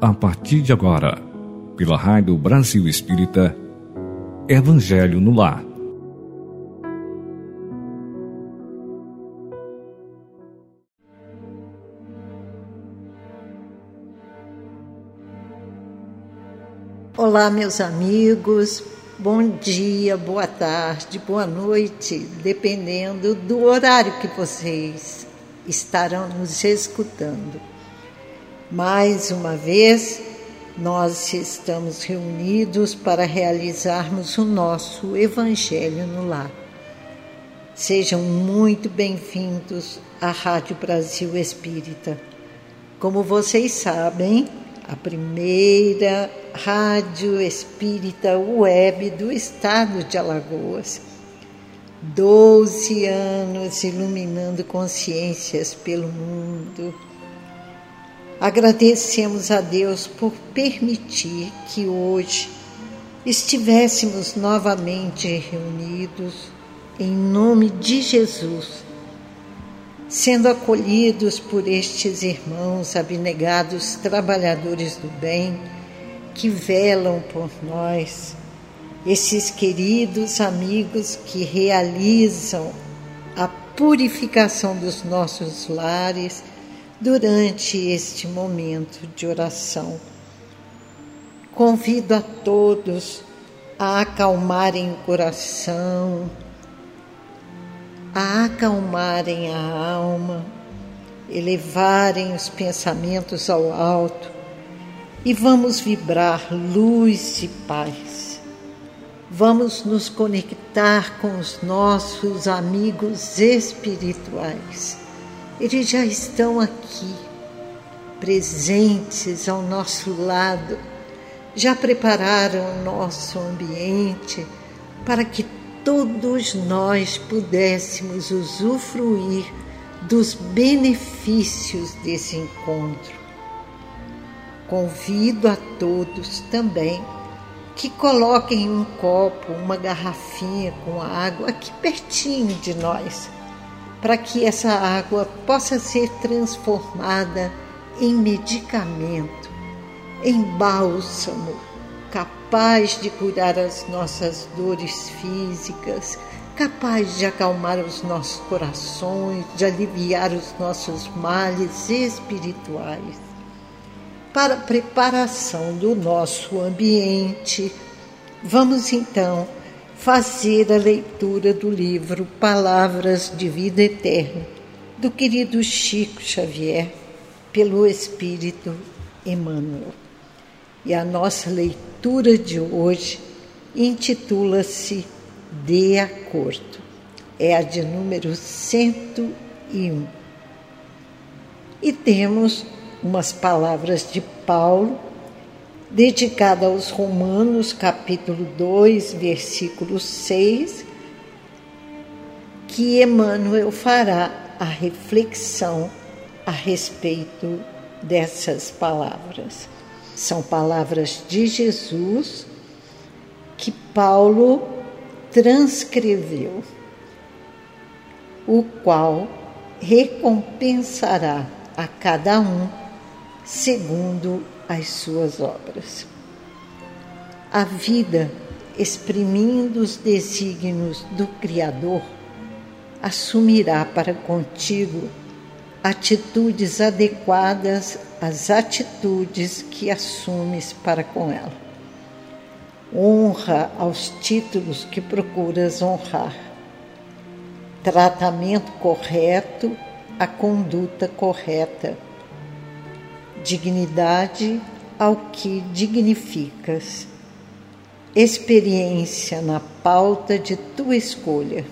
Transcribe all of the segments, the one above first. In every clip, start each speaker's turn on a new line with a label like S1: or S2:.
S1: a partir de agora, pela Rádio Brasil Espírita, Evangelho no Lar.
S2: Olá, meus amigos, bom dia, boa tarde, boa noite, dependendo do horário que vocês estarão nos escutando. Mais uma vez, nós estamos reunidos para realizarmos o nosso Evangelho no Lar. Sejam muito bem-vindos à Rádio Brasil Espírita. Como vocês sabem, a primeira rádio espírita web do estado de Alagoas. Doze anos iluminando consciências pelo mundo Agradecemos a Deus por permitir que hoje estivéssemos novamente reunidos em nome de Jesus, sendo acolhidos por estes irmãos abnegados trabalhadores do bem que velam por nós, esses queridos amigos que realizam a purificação dos nossos lares durante este momento de oração. Convido a todos a acalmarem o coração, a acalmarem a alma, elevarem os pensamentos ao alto e vamos vibrar luz e paz. Vamos nos conectar com os nossos amigos espirituais eles já estão aqui, presentes ao nosso lado, já prepararam o nosso ambiente para que todos nós pudéssemos usufruir dos benefícios desse encontro. Convido a todos também que coloquem um copo, uma garrafinha com água aqui pertinho de nós para que essa água possa ser transformada em medicamento, em bálsamo, capaz de curar as nossas dores físicas, capaz de acalmar os nossos corações, de aliviar os nossos males espirituais. Para a preparação do nosso ambiente, vamos então fazer a leitura do livro Palavras de Vida Eterna, do querido Chico Xavier, pelo Espírito Emmanuel. E a nossa leitura de hoje intitula-se De Acordo. É a de número 101. E temos umas palavras de Paulo dedicada aos Romanos, capítulo 2, versículo 6, que Emmanuel fará a reflexão a respeito dessas palavras. São palavras de Jesus que Paulo transcreveu, o qual recompensará a cada um segundo as suas obras. A vida, exprimindo os desígnios do Criador, assumirá para contigo atitudes adequadas às atitudes que assumes para com ela. Honra aos títulos que procuras honrar. Tratamento correto, a conduta correta dignidade ao que dignificas, experiência na pauta de tua escolha,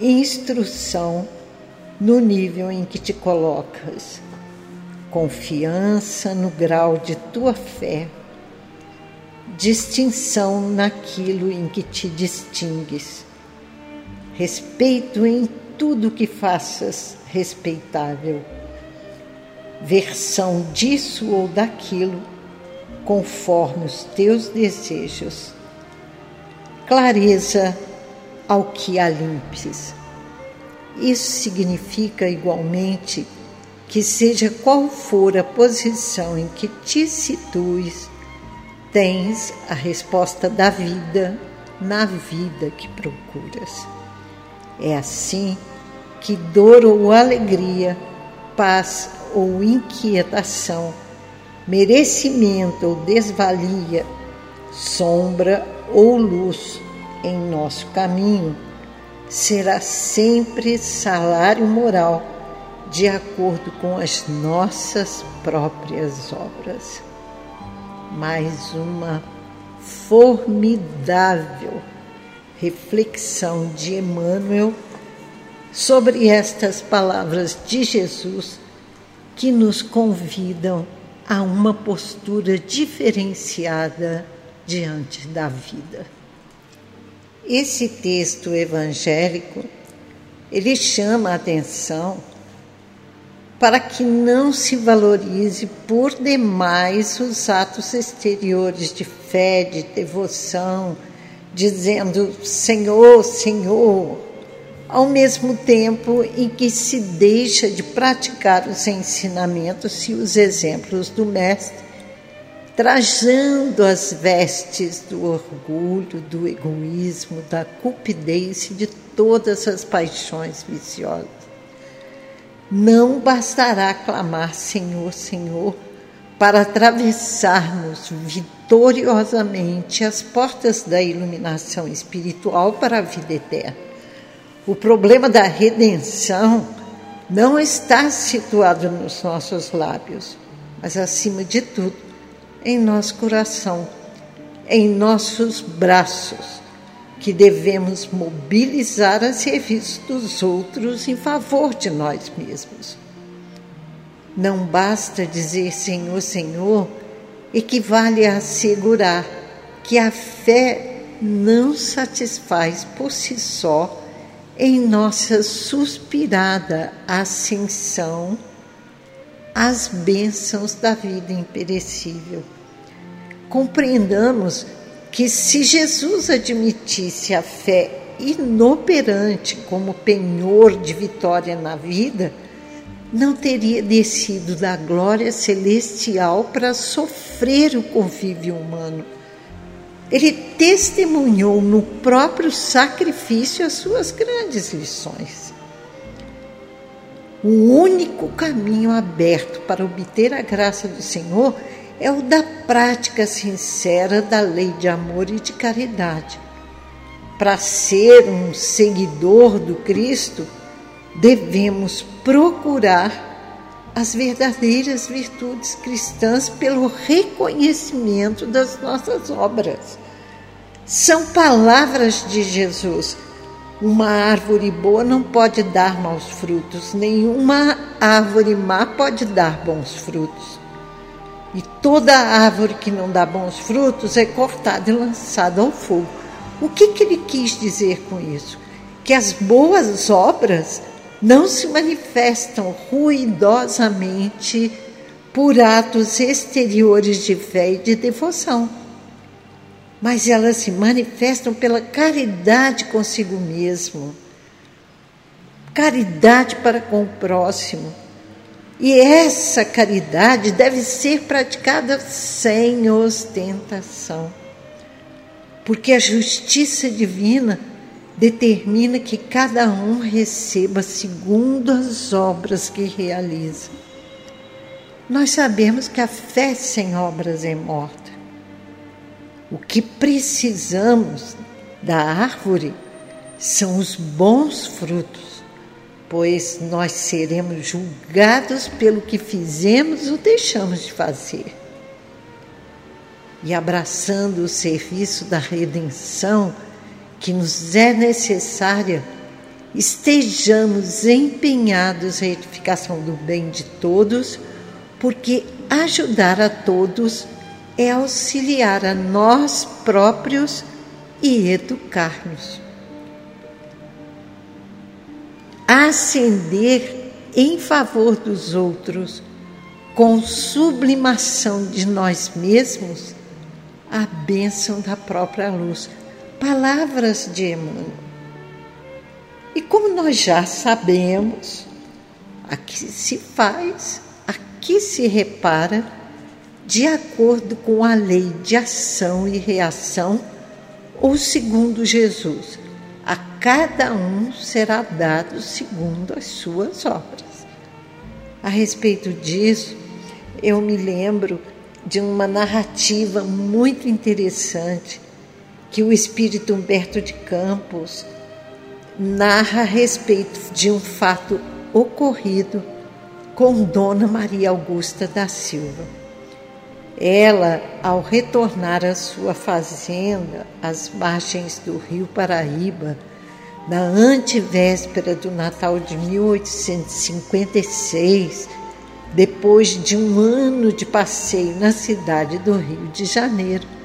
S2: instrução no nível em que te colocas, confiança no grau de tua fé, distinção naquilo em que te distingues, respeito em tudo que faças respeitável versão disso ou daquilo, conforme os teus desejos. Clareza ao que alimpes. Isso significa igualmente que seja qual for a posição em que te situes, tens a resposta da vida na vida que procuras. É assim que dor ou alegria, paz ou inquietação, merecimento ou desvalia, sombra ou luz em nosso caminho, será sempre salário moral de acordo com as nossas próprias obras. Mais uma formidável reflexão de Emmanuel sobre estas palavras de Jesus que nos convidam a uma postura diferenciada diante da vida. Esse texto evangélico, ele chama a atenção para que não se valorize por demais os atos exteriores de fé, de devoção, dizendo Senhor, Senhor, ao mesmo tempo em que se deixa de praticar os ensinamentos e os exemplos do Mestre, trajando as vestes do orgulho, do egoísmo, da cupidez e de todas as paixões viciosas. Não bastará clamar Senhor, Senhor, para atravessarmos vitoriosamente as portas da iluminação espiritual para a vida eterna. O problema da redenção não está situado nos nossos lábios, mas acima de tudo em nosso coração, em nossos braços, que devemos mobilizar a serviço dos outros em favor de nós mesmos. Não basta dizer Senhor, Senhor, equivale a assegurar que a fé não satisfaz por si só em nossa suspirada ascensão às bênçãos da vida imperecível. Compreendamos que se Jesus admitisse a fé inoperante como penhor de vitória na vida, não teria descido da glória celestial para sofrer o convívio humano ele testemunhou no próprio sacrifício as suas grandes lições. O único caminho aberto para obter a graça do Senhor é o da prática sincera da lei de amor e de caridade. Para ser um seguidor do Cristo, devemos procurar as verdadeiras virtudes cristãs pelo reconhecimento das nossas obras. São palavras de Jesus. Uma árvore boa não pode dar maus frutos, nenhuma árvore má pode dar bons frutos. E toda árvore que não dá bons frutos é cortada e lançada ao fogo. O que, que ele quis dizer com isso? Que as boas obras não se manifestam ruidosamente por atos exteriores de fé e de devoção, mas elas se manifestam pela caridade consigo mesmo, caridade para com o próximo. E essa caridade deve ser praticada sem ostentação, porque a justiça divina determina que cada um receba segundo as obras que realiza. Nós sabemos que a fé sem obras é morta. O que precisamos da árvore são os bons frutos, pois nós seremos julgados pelo que fizemos ou deixamos de fazer. E abraçando o serviço da redenção, que nos é necessária, estejamos empenhados na edificação do bem de todos, porque ajudar a todos é auxiliar a nós próprios e educar-nos. Ascender em favor dos outros, com sublimação de nós mesmos, a bênção da própria luz palavras de Emmanuel. E como nós já sabemos, aqui se faz, aqui se repara, de acordo com a lei de ação e reação, ou segundo Jesus. A cada um será dado segundo as suas obras. A respeito disso, eu me lembro de uma narrativa muito interessante que o espírito Humberto de Campos narra a respeito de um fato ocorrido com Dona Maria Augusta da Silva. Ela, ao retornar à sua fazenda, às margens do rio Paraíba, na antevéspera do Natal de 1856, depois de um ano de passeio na cidade do Rio de Janeiro,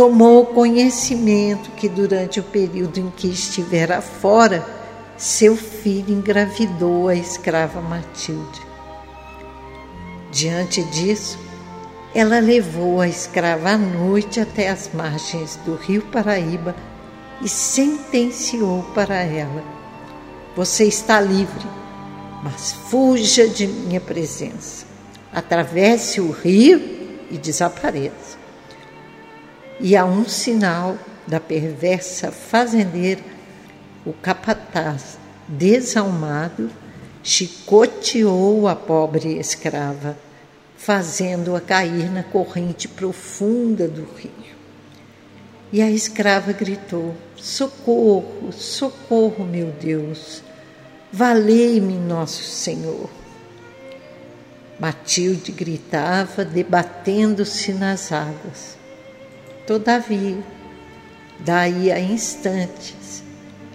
S2: tomou conhecimento que durante o período em que estivera fora, seu filho engravidou a escrava Matilde. Diante disso, ela levou a escrava à noite até as margens do rio Paraíba e sentenciou para ela: Você está livre, mas fuja de minha presença. Atravesse o rio e desapareça e a um sinal da perversa fazendeira, o capataz, desalmado, chicoteou a pobre escrava, fazendo-a cair na corrente profunda do rio. E a escrava gritou: Socorro, socorro, meu Deus, valei-me, nosso Senhor. Matilde gritava, debatendo-se nas águas. Todavia, daí a instantes,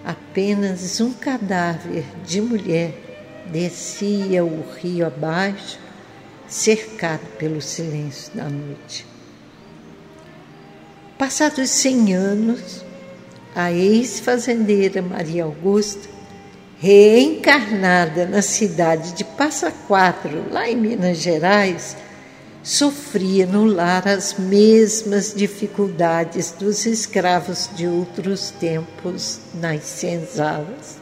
S2: apenas um cadáver de mulher descia o rio abaixo, cercado pelo silêncio da noite. Passados cem anos, a ex-fazendeira Maria Augusta, reencarnada na cidade de Passa Quatro, lá em Minas Gerais, sofria no lar as mesmas dificuldades dos escravos de outros tempos nas senzalas.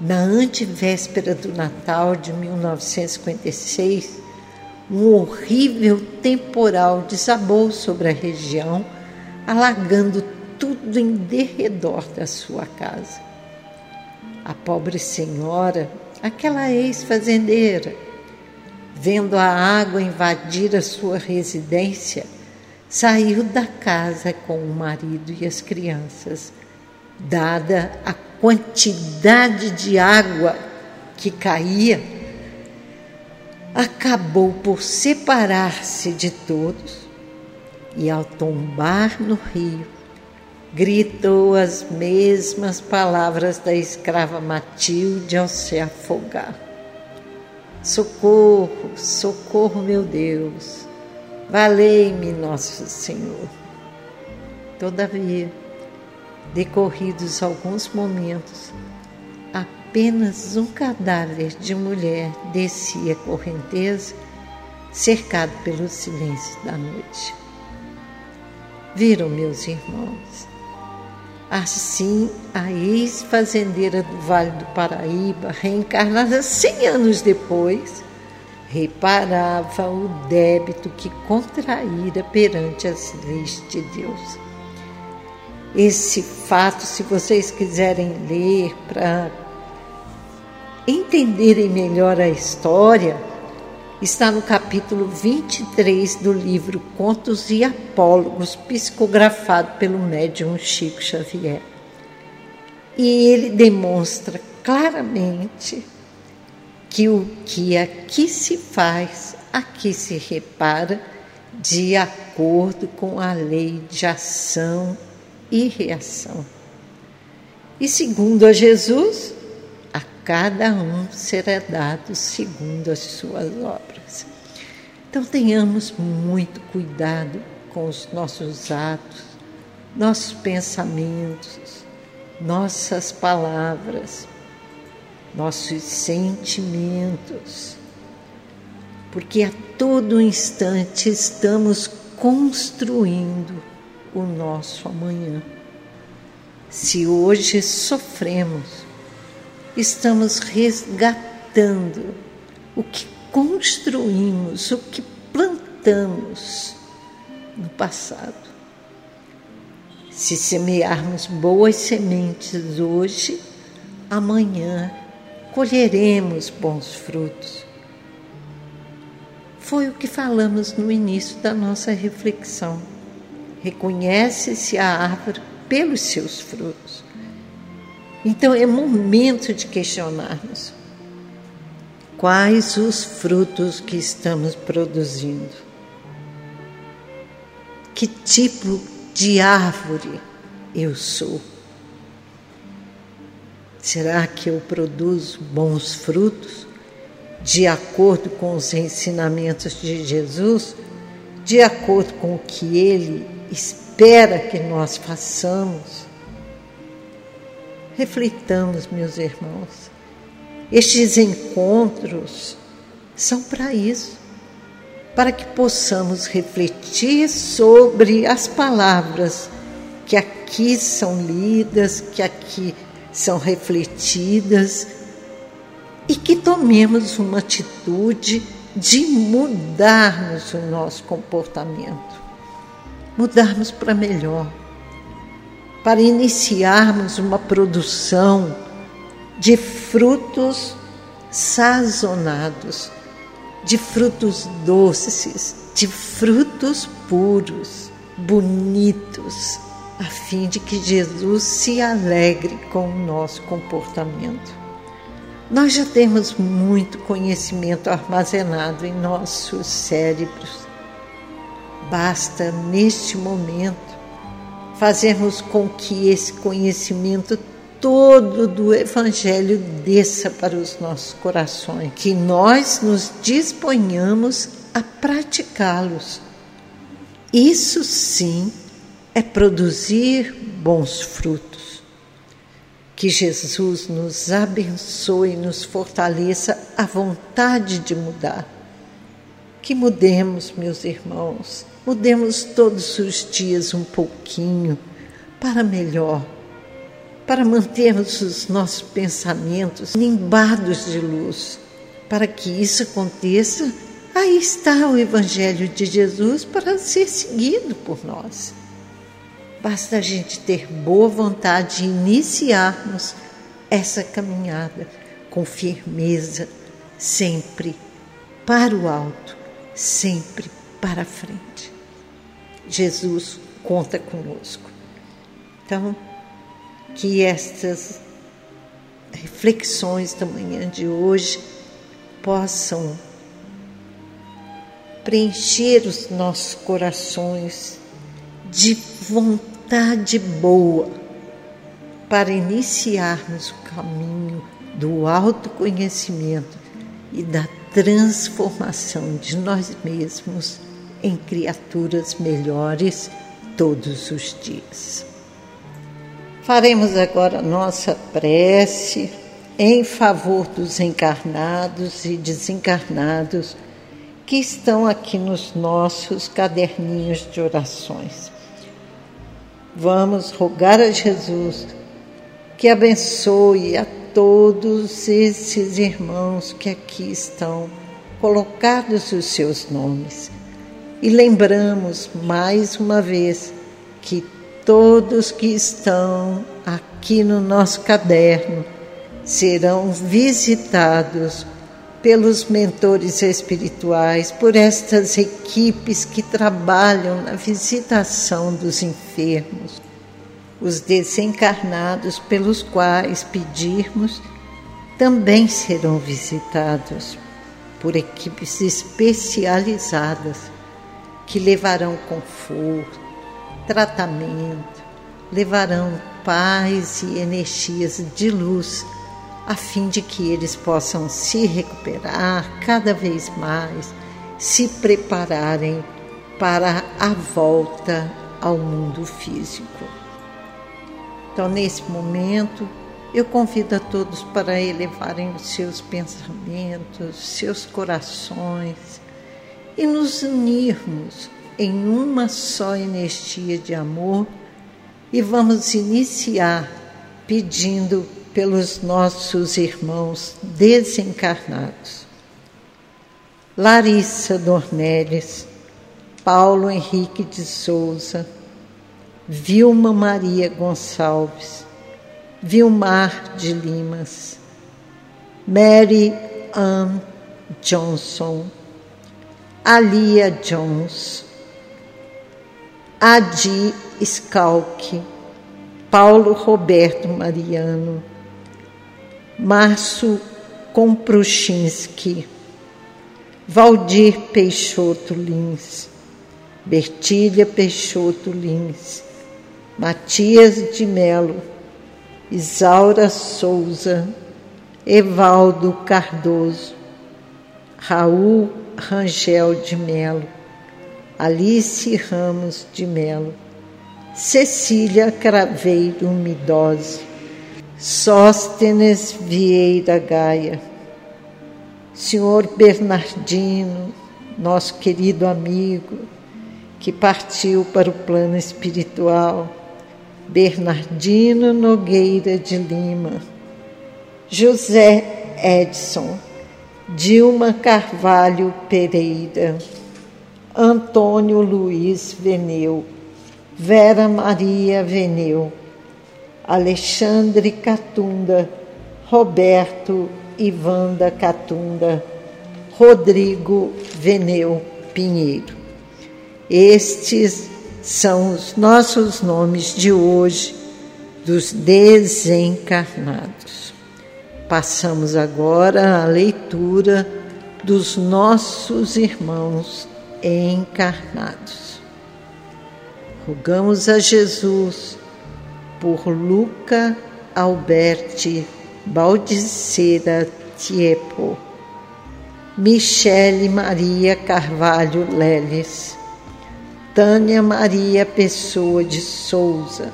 S2: Na antevéspera do Natal de 1956, um horrível temporal desabou sobre a região, alagando tudo em derredor da sua casa. A pobre senhora, aquela ex-fazendeira, vendo a água invadir a sua residência, saiu da casa com o marido e as crianças. Dada a quantidade de água que caía, acabou por separar-se de todos e, ao tombar no rio, gritou as mesmas palavras da escrava Matilde ao se afogar. Socorro, socorro, meu Deus, valei-me, nosso Senhor. Todavia, decorridos alguns momentos, apenas um cadáver de mulher descia a correnteza, cercado pelo silêncio da noite. Viram, meus irmãos, Assim, a ex-fazendeira do Vale do Paraíba, reencarnada cem anos depois, reparava o débito que contraíra perante as leis de Deus. Esse fato, se vocês quiserem ler para entenderem melhor a história, está no capítulo 23 do livro Contos e Apólogos, psicografado pelo médium Chico Xavier. E ele demonstra claramente que o que aqui se faz, aqui se repara, de acordo com a lei de ação e reação. E segundo a Jesus, cada um será dado segundo as suas obras. Então tenhamos muito cuidado com os nossos atos, nossos pensamentos, nossas palavras, nossos sentimentos, porque a todo instante estamos construindo o nosso amanhã. Se hoje sofremos, estamos resgatando o que construímos, o que plantamos no passado. Se semearmos boas sementes hoje, amanhã colheremos bons frutos. Foi o que falamos no início da nossa reflexão. Reconhece-se a árvore pelos seus frutos. Então é momento de questionarmos quais os frutos que estamos produzindo. Que tipo de árvore eu sou? Será que eu produzo bons frutos de acordo com os ensinamentos de Jesus, de acordo com o que ele espera que nós façamos? Reflitamos, meus irmãos. Estes encontros são para isso, para que possamos refletir sobre as palavras que aqui são lidas, que aqui são refletidas e que tomemos uma atitude de mudarmos o nosso comportamento, mudarmos para melhor, para iniciarmos uma produção de frutos sazonados, de frutos doces, de frutos puros, bonitos, a fim de que Jesus se alegre com o nosso comportamento. Nós já temos muito conhecimento armazenado em nossos cérebros. Basta, neste momento, fazermos com que esse conhecimento todo do Evangelho desça para os nossos corações, que nós nos disponhamos a praticá-los. Isso sim é produzir bons frutos. Que Jesus nos abençoe e nos fortaleça a vontade de mudar. Que mudemos, meus irmãos, mudemos todos os dias um pouquinho para melhor para mantermos os nossos pensamentos limbados de luz. Para que isso aconteça, aí está o Evangelho de Jesus para ser seguido por nós. Basta a gente ter boa vontade de iniciarmos essa caminhada com firmeza, sempre para o alto, sempre para frente. Jesus conta conosco. Então, que estas reflexões da manhã de hoje possam preencher os nossos corações de vontade boa para iniciarmos o caminho do autoconhecimento e da transformação de nós mesmos em criaturas melhores todos os dias. Faremos agora nossa prece em favor dos encarnados e desencarnados que estão aqui nos nossos caderninhos de orações. Vamos rogar a Jesus que abençoe a todos esses irmãos que aqui estão colocados os seus nomes. E lembramos mais uma vez que todos que estão aqui no nosso caderno serão visitados pelos mentores espirituais, por estas equipes que trabalham na visitação dos enfermos, os desencarnados pelos quais pedirmos também serão visitados por equipes especializadas que levarão conforto, tratamento, levarão paz e energias de luz, a fim de que eles possam se recuperar cada vez mais, se prepararem para a volta ao mundo físico. Então, nesse momento, eu convido a todos para elevarem os seus pensamentos, seus corações e nos unirmos em uma só energia de amor e vamos iniciar pedindo pelos nossos irmãos desencarnados. Larissa Dornelles, Paulo Henrique de Souza, Vilma Maria Gonçalves, Vilmar de Limas, Mary Ann Johnson, Alia Jones, Adi Scalque, Paulo Roberto Mariano, Márcio Kompruchinski, Valdir Peixoto Lins, Bertília Peixoto Lins, Matias de Melo, Isaura Souza, Evaldo Cardoso, Raul Rangel de Melo, Alice Ramos de Melo, Cecília Craveiro Midose, Sóstenes Vieira Gaia, Senhor Bernardino, nosso querido amigo, que partiu para o plano espiritual, Bernardino Nogueira de Lima, José Edson, Dilma Carvalho Pereira, Antônio Luiz Veneu, Vera Maria Veneu, Alexandre Catunda, Roberto Ivanda Catunda, Rodrigo Veneu Pinheiro. Estes são os nossos nomes de hoje dos desencarnados. Passamos agora à leitura dos nossos irmãos encarnados. Rogamos a Jesus por Luca Alberti Baldicera Tiepo, Michele Maria Carvalho Leles, Tânia Maria Pessoa de Souza,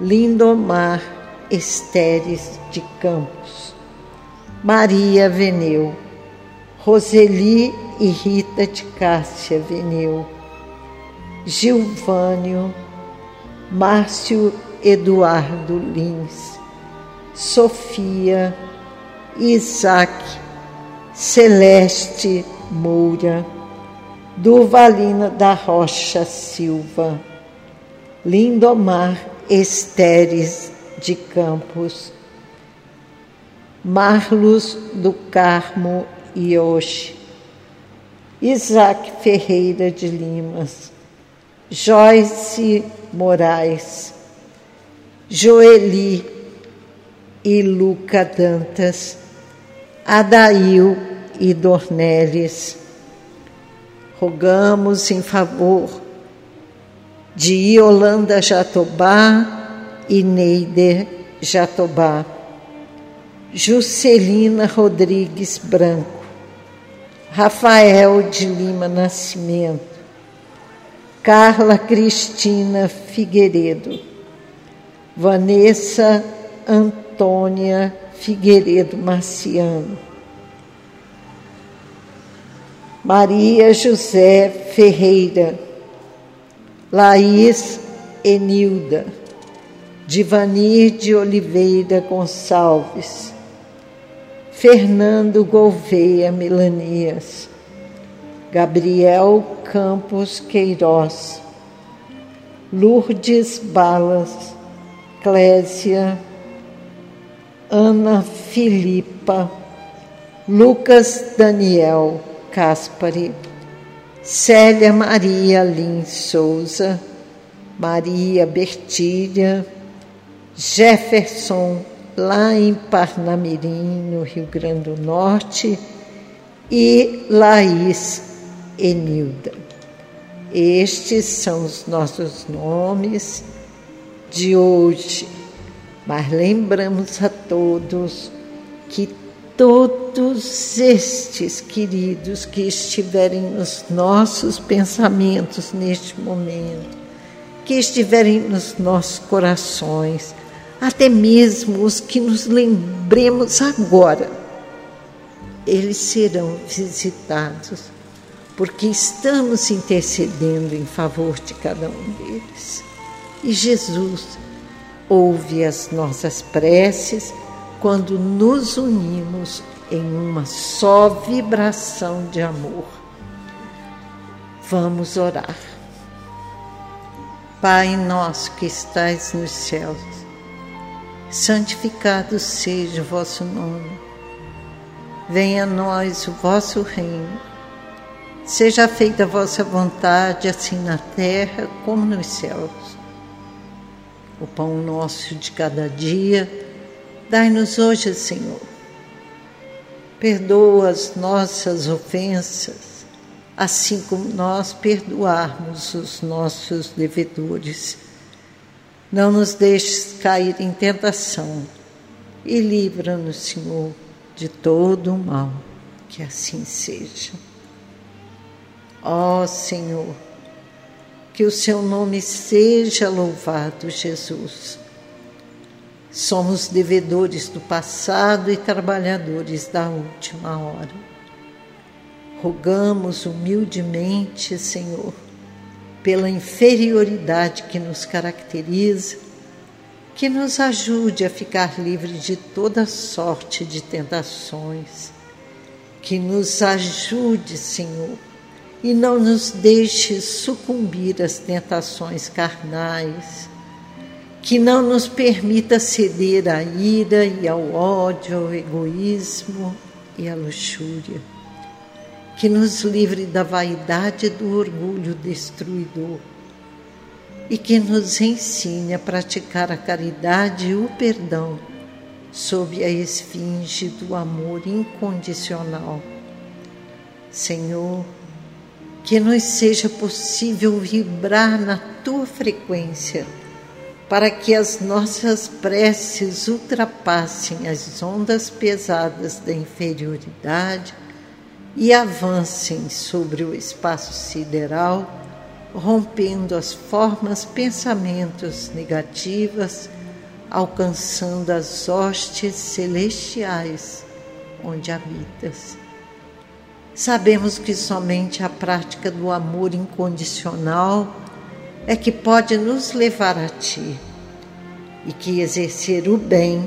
S2: Lindomar Esteres de Campos, Maria Veneu, Roseli e Rita de Cássia Veneu, Gilvânio, Márcio Eduardo Lins, Sofia, Isaac, Celeste Moura, Durvalina da Rocha Silva, Lindomar Esteres de Campos, Marlos do Carmo Ioshi, Isaac Ferreira de Limas, Joyce Moraes, Joeli e Luca Dantas, Adail e Dornelles. Rogamos em favor de Iolanda Jatobá e Neider Jatobá, Juscelina Rodrigues Branco, Rafael de Lima Nascimento, Carla Cristina Figueiredo, Vanessa Antônia Figueiredo Marciano, Maria José Ferreira, Laís Enilda, Divanir de Oliveira Gonçalves, Fernando Gouveia Melanias, Gabriel Campos Queiroz, Lourdes Balas, Clésia, Ana Filipa, Lucas Daniel Caspari, Célia Maria Lins Souza, Maria Bertilha, Jefferson, lá em Parnamirim, no Rio Grande do Norte, e Laís Enilda. Estes são os nossos nomes de hoje, mas lembramos a todos que todos estes queridos que estiverem nos nossos pensamentos neste momento, que estiverem nos nossos corações, até mesmo os que nos lembremos agora, eles serão visitados, porque estamos intercedendo em favor de cada um deles. E Jesus ouve as nossas preces quando nos unimos em uma só vibração de amor. Vamos orar. Pai nosso que estais nos céus, santificado seja o vosso nome. Venha a nós o vosso reino. Seja feita a vossa vontade, assim na terra como nos céus. O pão nosso de cada dia, dai-nos hoje, Senhor. Perdoa as nossas ofensas assim como nós perdoarmos os nossos devedores. Não nos deixes cair em tentação e livra-nos, Senhor, de todo o mal. Que assim seja. Ó Senhor, que o seu nome seja louvado, Jesus. Somos devedores do passado e trabalhadores da última hora Rogamos humildemente, Senhor, pela inferioridade que nos caracteriza, que nos ajude a ficar livre de toda sorte de tentações, que nos ajude, Senhor, e não nos deixe sucumbir às tentações carnais, que não nos permita ceder à ira e ao ódio, ao egoísmo e à luxúria que nos livre da vaidade e do orgulho destruidor e que nos ensine a praticar a caridade e o perdão sob a esfinge do amor incondicional. Senhor, que nos seja possível vibrar na tua frequência, para que as nossas preces ultrapassem as ondas pesadas da inferioridade e avancem sobre o espaço sideral, rompendo as formas pensamentos negativas, alcançando as hostes celestiais onde habitas. Sabemos que somente a prática do amor incondicional é que pode nos levar a Ti e que exercer o bem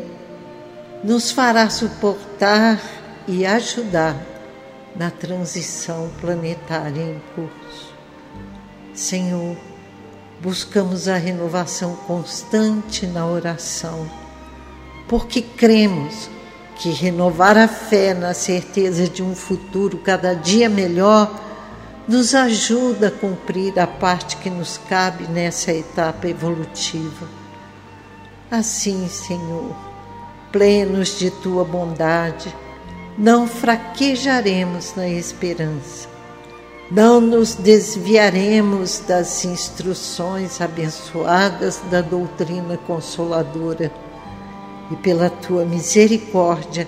S2: nos fará suportar e ajudar na transição planetária em curso. Senhor, buscamos a renovação constante na oração, porque cremos que renovar a fé na certeza de um futuro cada dia melhor nos ajuda a cumprir a parte que nos cabe nessa etapa evolutiva. Assim, Senhor, plenos de tua bondade, não fraquejaremos na esperança, não nos desviaremos das instruções abençoadas da doutrina consoladora e pela tua misericórdia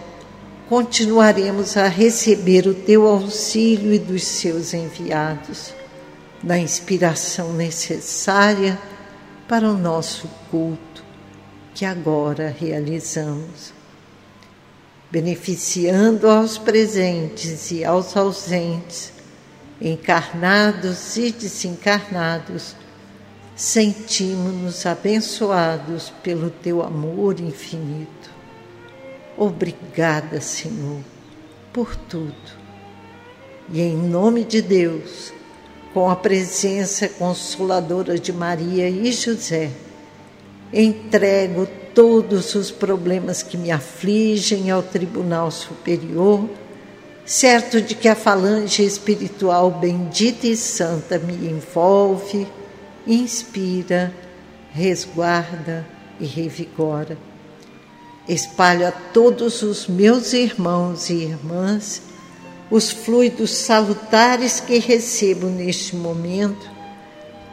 S2: continuaremos a receber o teu auxílio e dos seus enviados, na inspiração necessária para o nosso culto que agora realizamos beneficiando aos presentes e aos ausentes, encarnados e desencarnados, sentimos-nos abençoados pelo teu amor infinito. Obrigada, Senhor, por tudo. E em nome de Deus, com a presença consoladora de Maria e José, entrego todos os problemas que me afligem ao Tribunal Superior, certo de que a falange espiritual bendita e santa me envolve, inspira, resguarda e revigora. Espalho a todos os meus irmãos e irmãs os fluidos salutares que recebo neste momento,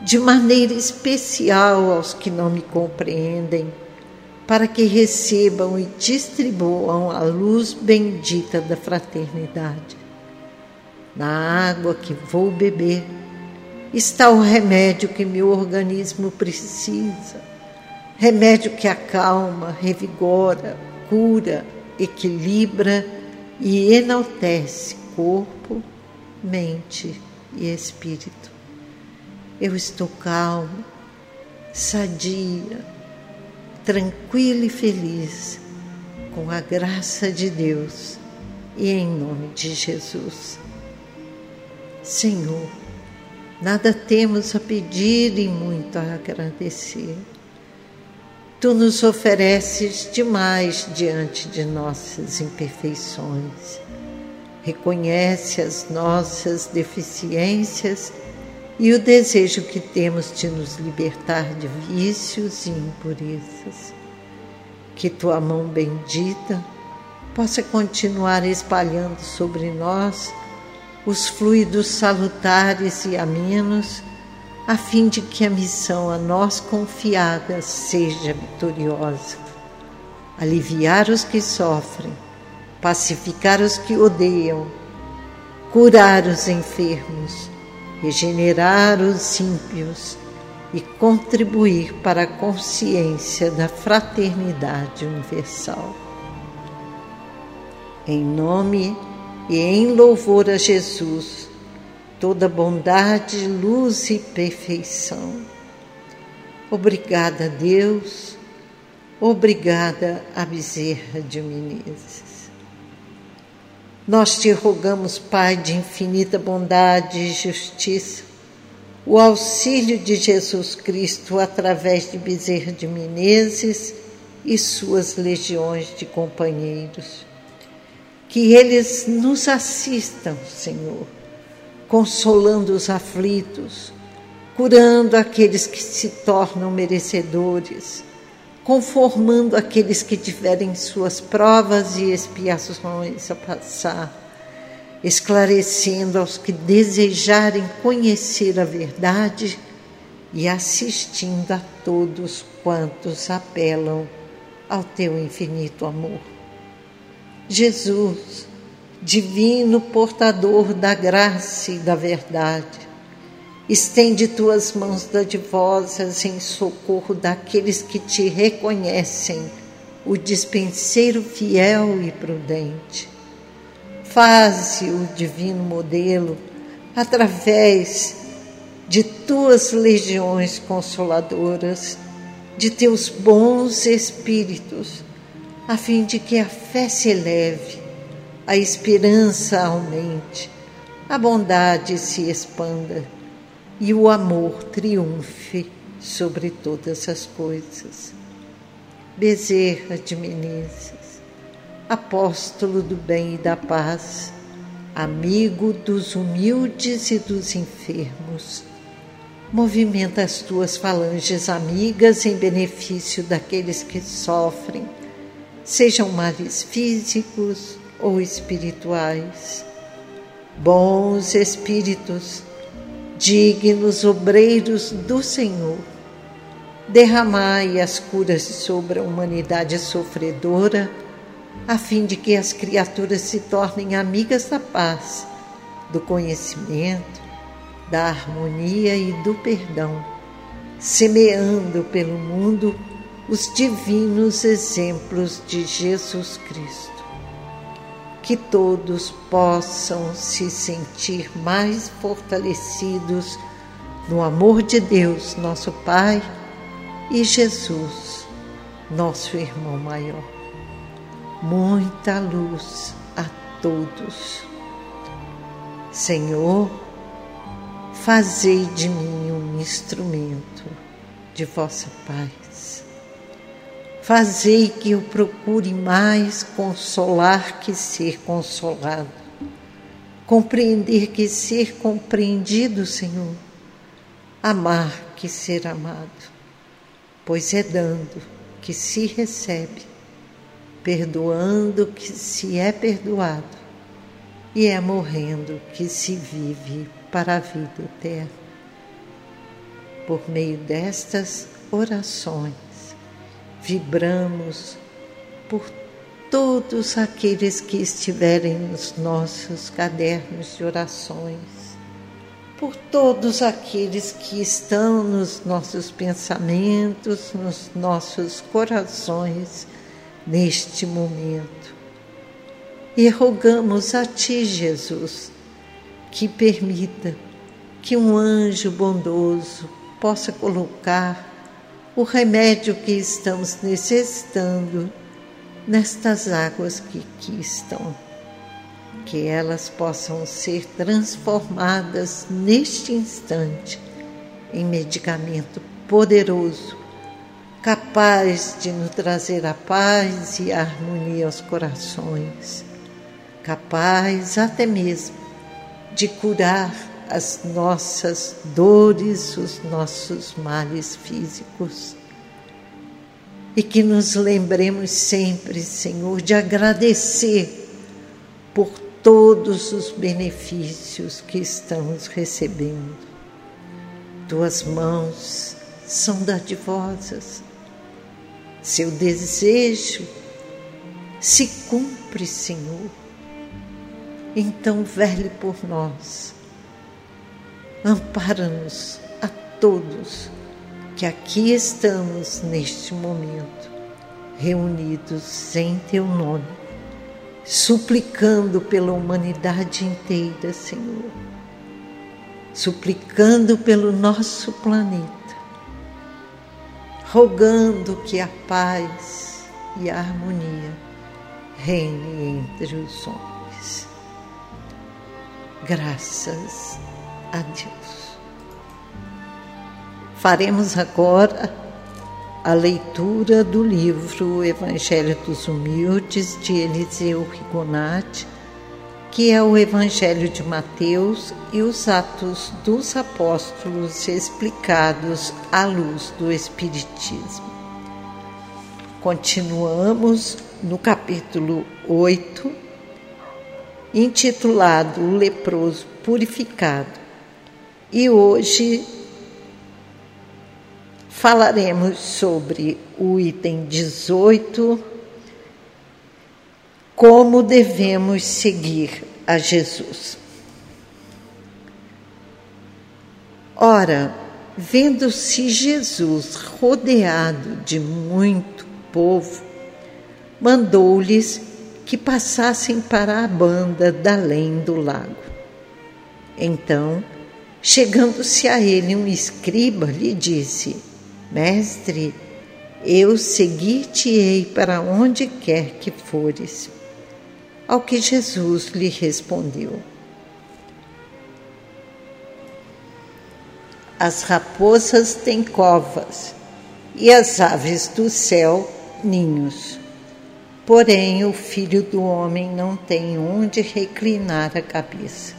S2: de maneira especial aos que não me compreendem para que recebam e distribuam a luz bendita da fraternidade. Na água que vou beber está o remédio que meu organismo precisa, remédio que acalma, revigora, cura, equilibra e enaltece corpo, mente e espírito. Eu estou calmo, sadia, tranquilo e feliz, com a graça de Deus e em nome de Jesus. Senhor, nada temos a pedir e muito a agradecer. Tu nos ofereces demais diante de nossas imperfeições. Reconhece as nossas deficiências e o desejo que temos de nos libertar de vícios e impurezas. Que tua mão bendita possa continuar espalhando sobre nós os fluidos salutares e amenos, a fim de que a missão a nós confiada seja vitoriosa. Aliviar os que sofrem, pacificar os que odeiam, curar os enfermos, regenerar os ímpios e contribuir para a consciência da fraternidade universal. Em nome e em louvor a Jesus, toda bondade, luz e perfeição. Obrigada, Deus, obrigada a Bezerra de Menezes. Nós te rogamos, Pai de infinita bondade e justiça, o auxílio de Jesus Cristo através de Bezerra de Menezes e suas legiões de companheiros. Que eles nos assistam, Senhor, consolando os aflitos, curando aqueles que se tornam merecedores, conformando aqueles que tiverem suas provas e expiações a passar, esclarecendo aos que desejarem conhecer a verdade e assistindo a todos quantos apelam ao teu infinito amor. Jesus, divino portador da graça e da verdade, estende tuas mãos dadivosas em socorro daqueles que te reconhecem, o dispenseiro fiel e prudente. Faze o divino modelo através de tuas legiões consoladoras, de teus bons espíritos a fim de que a fé se eleve, a esperança aumente, a bondade se expanda e o amor triunfe sobre todas as coisas. Bezerra de Menezes, apóstolo do bem e da paz, amigo dos humildes e dos enfermos, movimenta as tuas falanges amigas em benefício daqueles que sofrem sejam males físicos ou espirituais. Bons espíritos, dignos obreiros do Senhor, derramai as curas sobre a humanidade sofredora, a fim de que as criaturas se tornem amigas da paz, do conhecimento, da harmonia e do perdão, semeando pelo mundo os divinos exemplos de Jesus Cristo. Que todos possam se sentir mais fortalecidos no amor de Deus, nosso Pai, e Jesus, nosso irmão maior. Muita luz a todos. Senhor, fazei de mim um instrumento de vossa paz Fazei que eu procure mais consolar que ser consolado, compreender que ser compreendido, Senhor, amar que ser amado, pois é dando que se recebe, perdoando que se é perdoado, e é morrendo que se vive para a vida eterna. Por meio destas orações, vibramos por todos aqueles que estiverem nos nossos cadernos de orações, por todos aqueles que estão nos nossos pensamentos, nos nossos corações neste momento. E rogamos a Ti, Jesus, que permita que um anjo bondoso possa colocar o remédio que estamos necessitando nestas águas que aqui estão. Que elas possam ser transformadas neste instante em medicamento poderoso, capaz de nos trazer a paz e a harmonia aos corações, capaz até mesmo de curar as nossas dores, os nossos males físicos. E que nos lembremos sempre, Senhor, de agradecer por todos os benefícios que estamos recebendo. Tuas mãos são dadivosas. Seu desejo se cumpre, Senhor. Então, vele por nós Ampara-nos a todos que aqui estamos neste momento, reunidos em Teu nome, suplicando pela humanidade inteira, Senhor, suplicando pelo nosso planeta, rogando que a paz e a harmonia reine entre os homens. Graças a Deus. Faremos agora a leitura do livro Evangelho dos Humildes de Eliseu Rigonati, que é o Evangelho de Mateus e os Atos dos Apóstolos explicados à luz do Espiritismo. Continuamos no capítulo 8, intitulado O Leproso Purificado e hoje falaremos sobre o item 18, como devemos seguir a Jesus. Ora, vendo-se Jesus rodeado de muito povo, mandou-lhes que passassem para a banda da além do lago. Então, Chegando-se a ele um escriba, lhe disse: Mestre, eu seguir-te-ei para onde quer que fores. Ao que Jesus lhe respondeu: As raposas têm covas e as aves do céu ninhos. Porém, o filho do homem não tem onde reclinar a cabeça.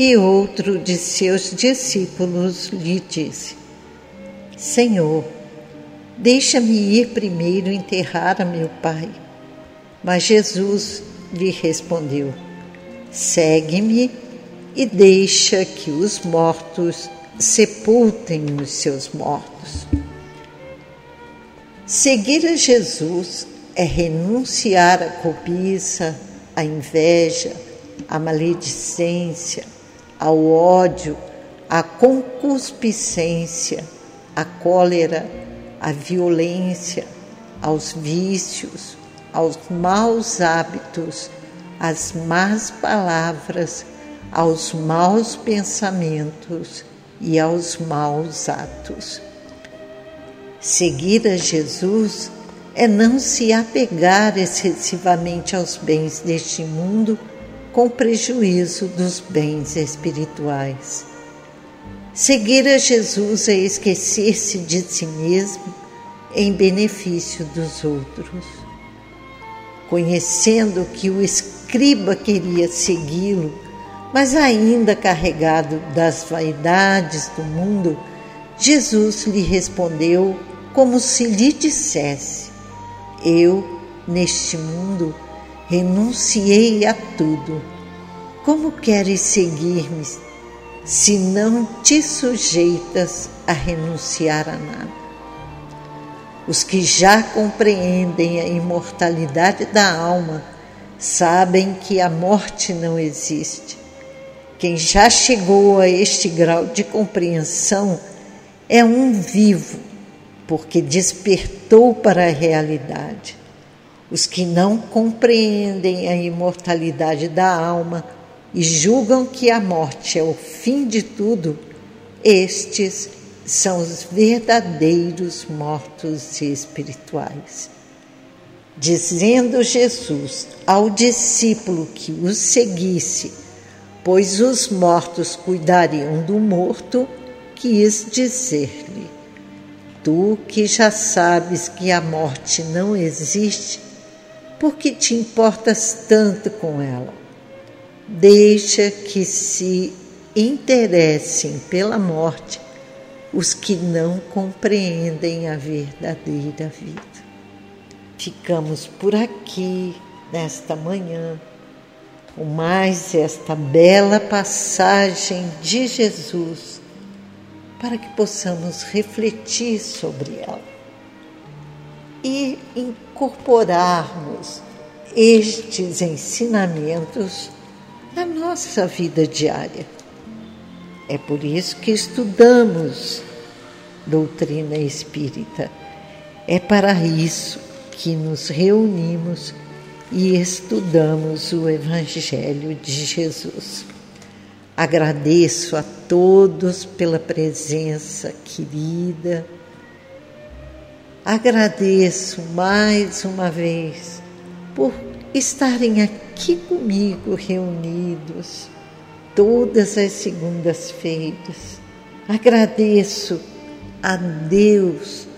S2: E outro de seus discípulos lhe disse: Senhor, deixa-me ir primeiro enterrar a meu pai. Mas Jesus lhe respondeu: Segue-me e deixa que os mortos sepultem os seus mortos. Seguir a Jesus é renunciar à cobiça, à inveja, à maledicência, ao ódio, à concupiscência, à cólera, à violência, aos vícios, aos maus hábitos, às más palavras, aos maus pensamentos e aos maus atos. Seguir a Jesus é não se apegar excessivamente aos bens deste mundo com prejuízo dos bens espirituais. Seguir a Jesus é esquecer-se de si mesmo em benefício dos outros. Conhecendo que o escriba queria segui-lo, mas ainda carregado das vaidades do mundo, Jesus lhe respondeu como se lhe dissesse: Eu, neste mundo, renunciei a tudo. Como queres seguir-me se não te sujeitas a renunciar a nada? Os que já compreendem a imortalidade da alma sabem que a morte não existe. Quem já chegou a este grau de compreensão é um vivo, porque despertou para a realidade. Os que não compreendem a imortalidade da alma e julgam que a morte é o fim de tudo, Estes são os verdadeiros mortos espirituais. Dizendo Jesus ao discípulo que o seguisse, pois os mortos cuidariam do morto, quis dizer-lhe: Tu que já sabes que a morte não existe, por que te importas tanto com ela? Deixa que se interessem pela morte os que não compreendem a verdadeira vida. Ficamos por aqui nesta manhã com mais esta bela passagem de Jesus para que possamos refletir sobre ela e incorporarmos estes ensinamentos na nossa vida diária. É por isso que estudamos doutrina espírita. É para isso que nos reunimos e estudamos o Evangelho de Jesus. Agradeço a todos pela presença querida. Agradeço mais uma vez por estarem aqui comigo reunidos todas as segundas-feiras. Agradeço a Deus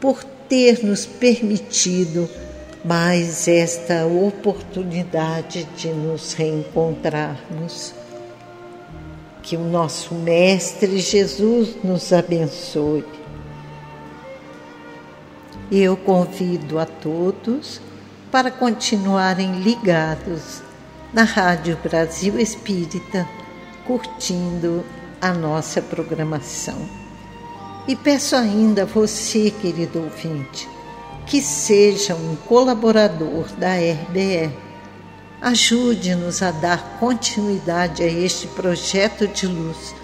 S2: por ter nos permitido mais esta oportunidade de nos reencontrarmos. Que o nosso Mestre Jesus nos abençoe. Eu convido a todos para continuarem ligados na Rádio Brasil Espírita, curtindo a nossa programação. E peço ainda a você, querido ouvinte, que seja um colaborador da RBE Ajude-nos a dar continuidade a este projeto de luz.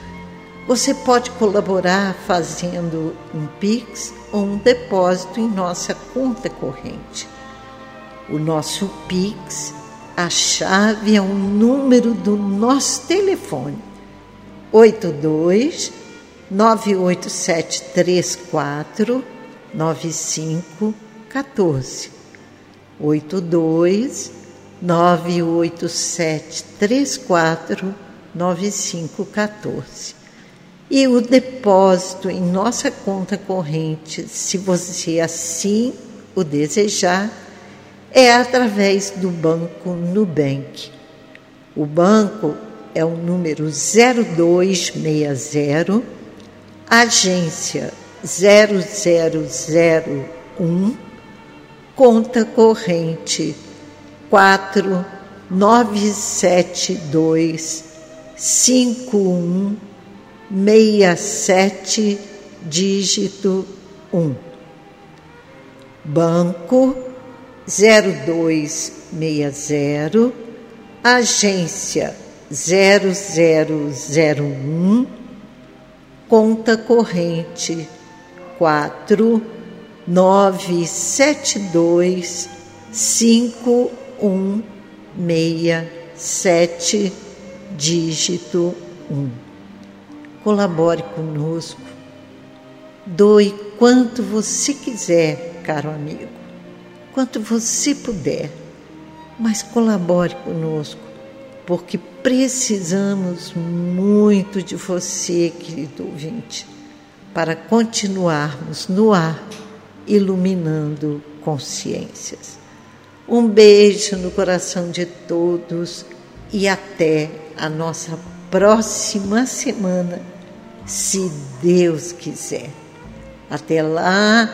S2: Você pode colaborar fazendo um Pix um depósito em nossa conta corrente. O nosso Pix, a chave é o número do nosso telefone: 82 98734 9514. 82 98734 9514. E o depósito em nossa conta corrente, se você assim o desejar, é através do banco Nubank. O banco é o número 0260, agência 0001, conta corrente quatro nove sete dois cinco um meia sete dígito um banco zero dois meia zero agência zero zero zero um conta corrente quatro nove sete dois cinco um meia sete dígito um. Colabore conosco. Doe quanto você quiser, caro amigo, quanto você puder, mas colabore conosco, porque precisamos muito de você, querido ouvinte, para continuarmos no ar iluminando consciências. Um beijo no coração de todos e até a nossa próxima semana, se Deus quiser. Até lá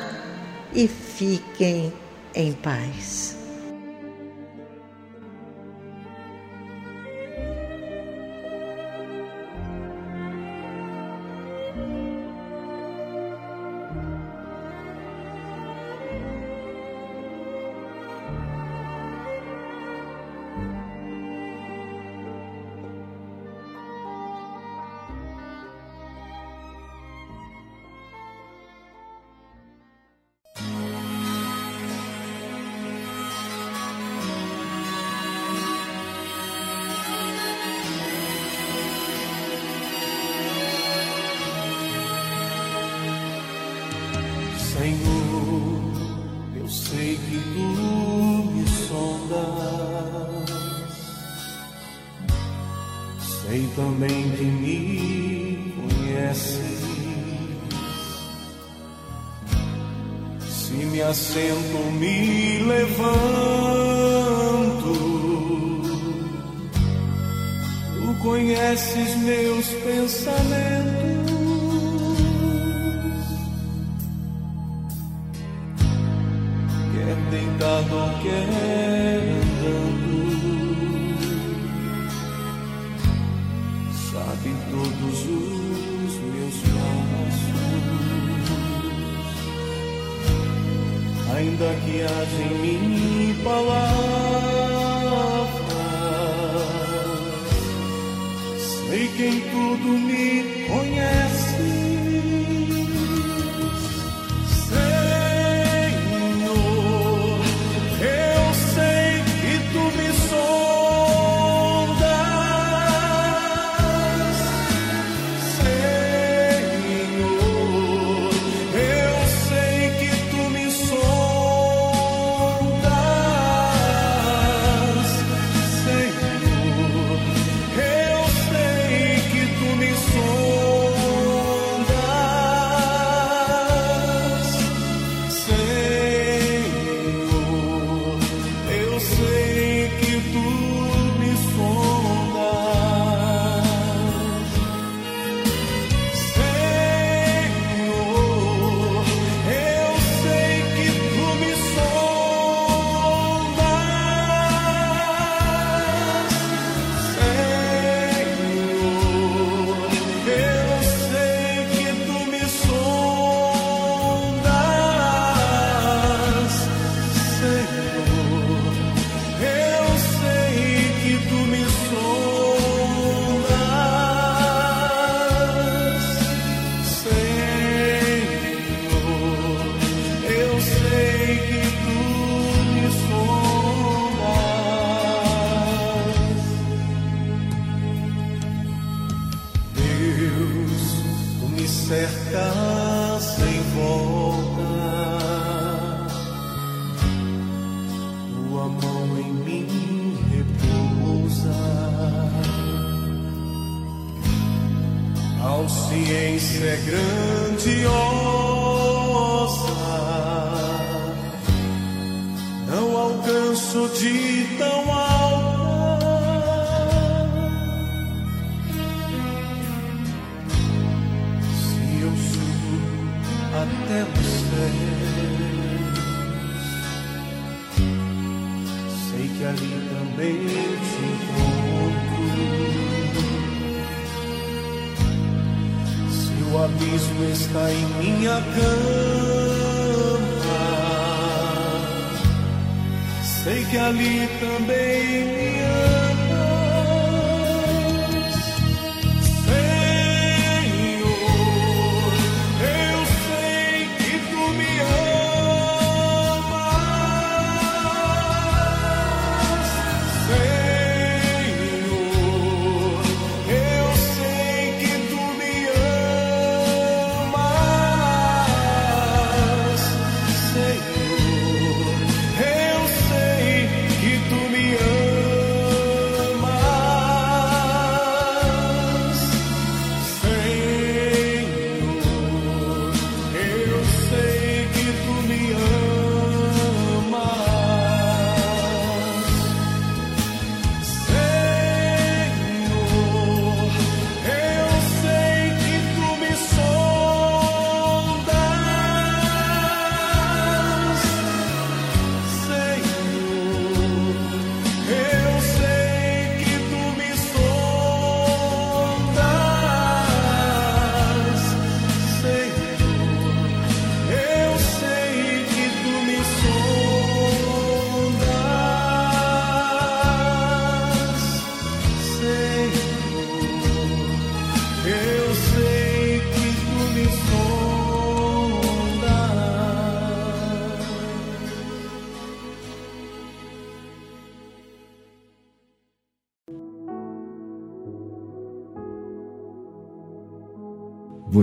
S2: e fiquem em paz.
S3: Deitado quer andando, sabe todos os meus passos, ainda que haja em mim palavras, sei quem tudo me